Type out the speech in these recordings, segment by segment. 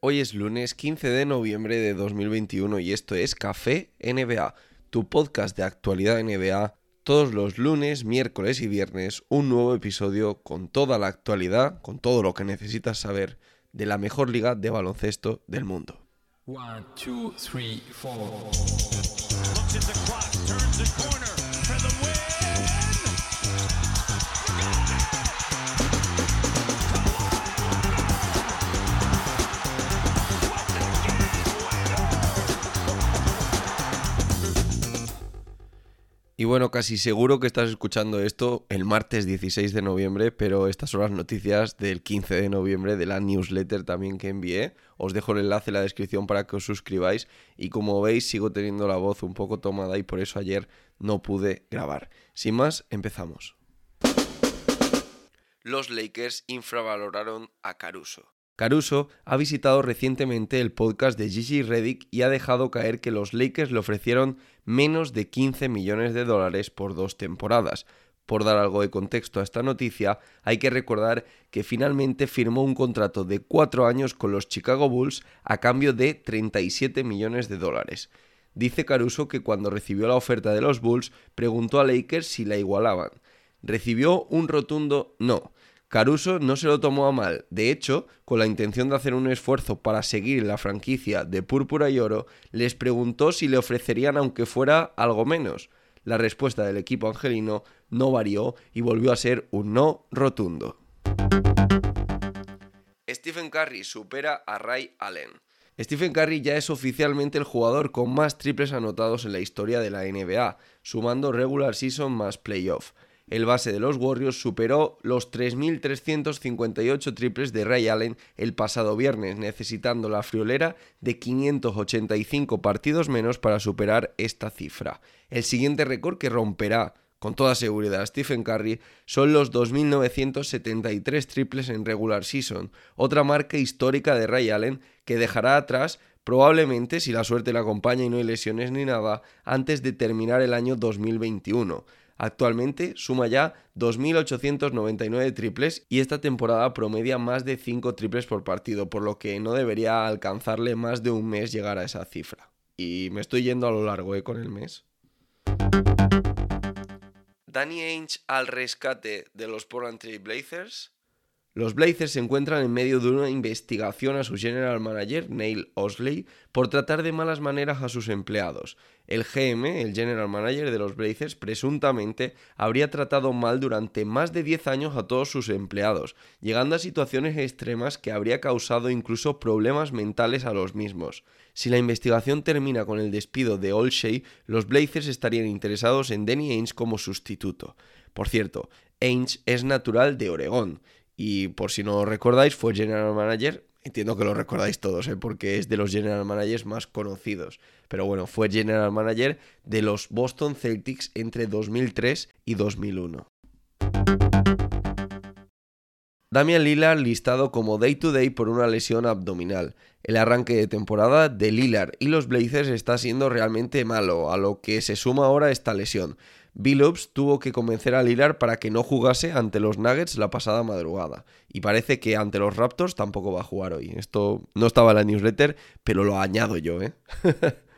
Hoy es lunes 15 de noviembre de 2021 y esto es Café NBA, tu podcast de actualidad NBA. Todos los lunes, miércoles y viernes, un nuevo episodio con toda la actualidad, con todo lo que necesitas saber de la mejor liga de baloncesto del mundo. One, two, three, Y bueno, casi seguro que estás escuchando esto el martes 16 de noviembre, pero estas son las noticias del 15 de noviembre de la newsletter también que envié. Os dejo el enlace en la descripción para que os suscribáis y como veis sigo teniendo la voz un poco tomada y por eso ayer no pude grabar. Sin más, empezamos. Los Lakers infravaloraron a Caruso. Caruso ha visitado recientemente el podcast de Gigi Reddick y ha dejado caer que los Lakers le ofrecieron menos de 15 millones de dólares por dos temporadas. Por dar algo de contexto a esta noticia, hay que recordar que finalmente firmó un contrato de cuatro años con los Chicago Bulls a cambio de 37 millones de dólares. Dice Caruso que cuando recibió la oferta de los Bulls preguntó a Lakers si la igualaban. Recibió un rotundo no Caruso no se lo tomó a mal, de hecho, con la intención de hacer un esfuerzo para seguir la franquicia de Púrpura y Oro, les preguntó si le ofrecerían aunque fuera algo menos. La respuesta del equipo angelino no varió y volvió a ser un no rotundo. Stephen Curry supera a Ray Allen. Stephen Curry ya es oficialmente el jugador con más triples anotados en la historia de la NBA, sumando regular season más playoff el base de los Warriors superó los 3.358 triples de Ray Allen el pasado viernes, necesitando la friolera de 585 partidos menos para superar esta cifra. El siguiente récord que romperá con toda seguridad Stephen Curry son los 2.973 triples en regular season, otra marca histórica de Ray Allen que dejará atrás probablemente, si la suerte le acompaña y no hay lesiones ni nada, antes de terminar el año 2021. Actualmente suma ya 2.899 triples y esta temporada promedia más de 5 triples por partido, por lo que no debería alcanzarle más de un mes llegar a esa cifra. Y me estoy yendo a lo largo ¿eh? con el mes. Danny Ainge al rescate de los Portland Trail Blazers. Los Blazers se encuentran en medio de una investigación a su general manager, Neil Osley, por tratar de malas maneras a sus empleados. El GM, el general manager de los Blazers, presuntamente habría tratado mal durante más de 10 años a todos sus empleados, llegando a situaciones extremas que habría causado incluso problemas mentales a los mismos. Si la investigación termina con el despido de Olshey, los Blazers estarían interesados en Danny Ainge como sustituto. Por cierto, Ainge es natural de Oregón y por si no lo recordáis, fue general manager. Entiendo que lo recordáis todos, ¿eh? porque es de los general managers más conocidos. Pero bueno, fue general manager de los Boston Celtics entre 2003 y 2001. Damian Lillard listado como day to day por una lesión abdominal. El arranque de temporada de Lillard y los Blazers está siendo realmente malo, a lo que se suma ahora esta lesión. Billups tuvo que convencer a Lillard para que no jugase ante los Nuggets la pasada madrugada. Y parece que ante los Raptors tampoco va a jugar hoy. Esto no estaba en la newsletter, pero lo añado yo, ¿eh?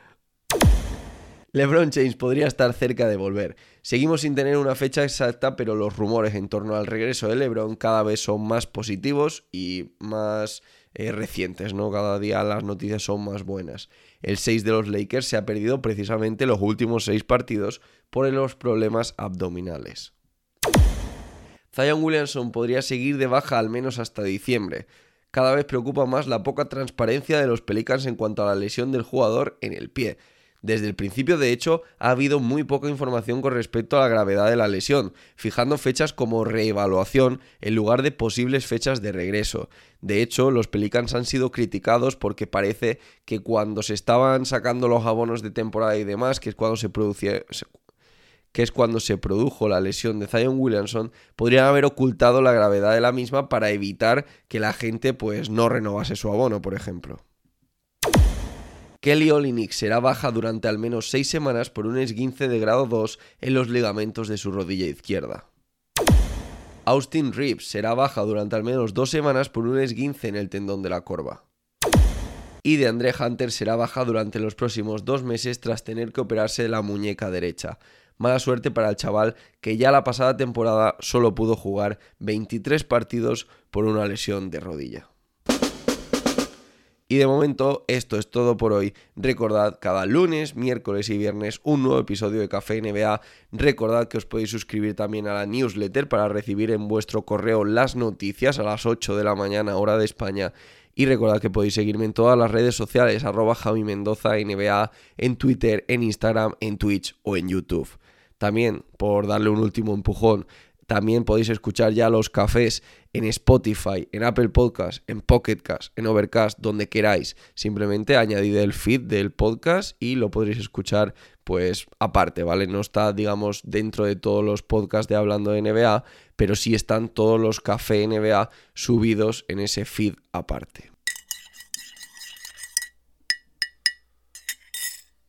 LeBron James podría estar cerca de volver. Seguimos sin tener una fecha exacta, pero los rumores en torno al regreso de LeBron cada vez son más positivos y más eh, recientes, ¿no? Cada día las noticias son más buenas. El 6 de los Lakers se ha perdido precisamente los últimos 6 partidos por los problemas abdominales. Zion Williamson podría seguir de baja al menos hasta diciembre. Cada vez preocupa más la poca transparencia de los Pelicans en cuanto a la lesión del jugador en el pie. Desde el principio, de hecho, ha habido muy poca información con respecto a la gravedad de la lesión, fijando fechas como reevaluación en lugar de posibles fechas de regreso. De hecho, los Pelicans han sido criticados porque parece que cuando se estaban sacando los abonos de temporada y demás, que es cuando se que es cuando se produjo la lesión de Zion Williamson, podrían haber ocultado la gravedad de la misma para evitar que la gente pues no renovase su abono, por ejemplo. Kelly Olynyk será baja durante al menos seis semanas por un esguince de grado 2 en los ligamentos de su rodilla izquierda. Austin Reeves será baja durante al menos dos semanas por un esguince en el tendón de la corva. Y de André Hunter será baja durante los próximos dos meses tras tener que operarse la muñeca derecha. Mala suerte para el chaval que ya la pasada temporada solo pudo jugar 23 partidos por una lesión de rodilla. Y de momento esto es todo por hoy. Recordad cada lunes, miércoles y viernes un nuevo episodio de Café NBA. Recordad que os podéis suscribir también a la newsletter para recibir en vuestro correo las noticias a las 8 de la mañana hora de España. Y recordad que podéis seguirme en todas las redes sociales, arroba Javi Mendoza NBA, en Twitter, en Instagram, en Twitch o en YouTube. También, por darle un último empujón, también podéis escuchar ya los cafés en Spotify, en Apple Podcast, en Pocket Cast, en Overcast, donde queráis. Simplemente añadid el feed del podcast y lo podréis escuchar pues aparte, ¿vale? No está, digamos, dentro de todos los podcasts de Hablando de NBA, pero sí están todos los café NBA subidos en ese feed aparte.